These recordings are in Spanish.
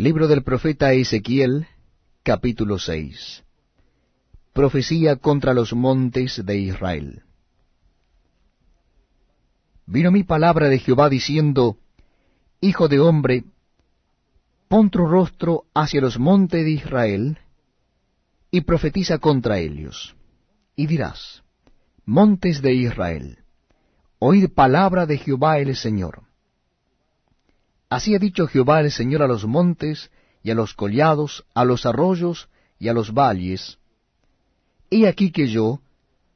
Libro del profeta Ezequiel, capítulo 6. Profecía contra los montes de Israel. Vino mi palabra de Jehová diciendo, Hijo de hombre, pon tu rostro hacia los montes de Israel, y profetiza contra ellos. Y dirás, Montes de Israel, oíd palabra de Jehová el Señor. Así ha dicho Jehová el Señor a los montes, y a los collados, a los arroyos, y a los valles. He aquí que yo,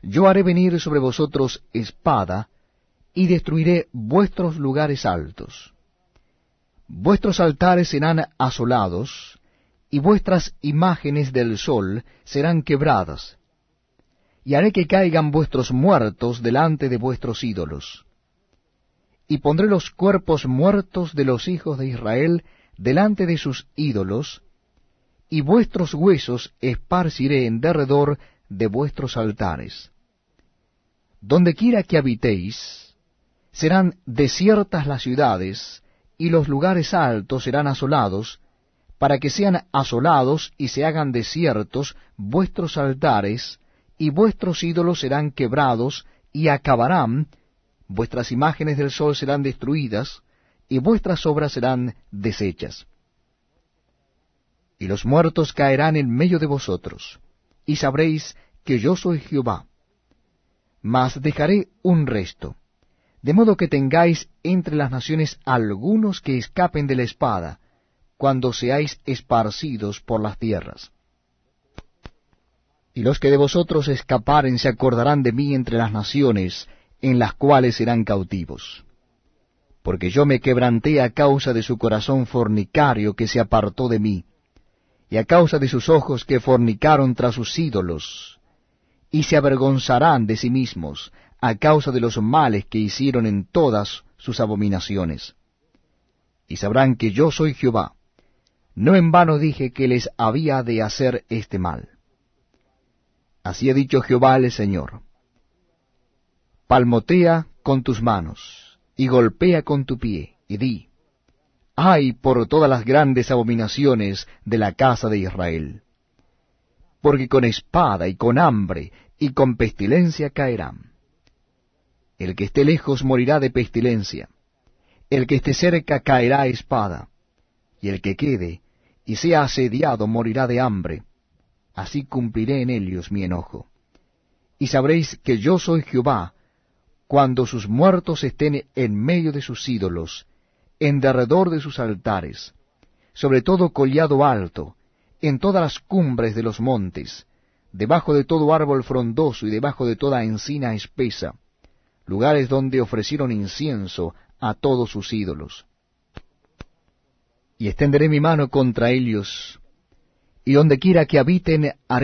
yo haré venir sobre vosotros espada, y destruiré vuestros lugares altos. Vuestros altares serán asolados, y vuestras imágenes del sol serán quebradas, y haré que caigan vuestros muertos delante de vuestros ídolos y pondré los cuerpos muertos de los hijos de Israel delante de sus ídolos, y vuestros huesos esparciré en derredor de vuestros altares. Donde quiera que habitéis, serán desiertas las ciudades, y los lugares altos serán asolados, para que sean asolados y se hagan desiertos vuestros altares, y vuestros ídolos serán quebrados, y acabarán vuestras imágenes del sol serán destruidas, y vuestras obras serán deshechas. Y los muertos caerán en medio de vosotros, y sabréis que yo soy Jehová. Mas dejaré un resto, de modo que tengáis entre las naciones algunos que escapen de la espada, cuando seáis esparcidos por las tierras. Y los que de vosotros escaparen se acordarán de mí entre las naciones, en las cuales serán cautivos. Porque yo me quebranté a causa de su corazón fornicario que se apartó de mí, y a causa de sus ojos que fornicaron tras sus ídolos, y se avergonzarán de sí mismos a causa de los males que hicieron en todas sus abominaciones. Y sabrán que yo soy Jehová. No en vano dije que les había de hacer este mal. Así ha dicho Jehová el Señor palmotea con tus manos, y golpea con tu pie, y di, ay por todas las grandes abominaciones de la casa de Israel. Porque con espada y con hambre y con pestilencia caerán. El que esté lejos morirá de pestilencia, el que esté cerca caerá a espada, y el que quede y sea asediado morirá de hambre. Así cumpliré en ellos mi enojo. Y sabréis que yo soy Jehová, cuando sus muertos estén en medio de sus ídolos, en derredor de sus altares, sobre todo collado alto, en todas las cumbres de los montes, debajo de todo árbol frondoso y debajo de toda encina espesa, lugares donde ofrecieron incienso a todos sus ídolos. Y extenderé mi mano contra ellos, y donde quiera que habiten haré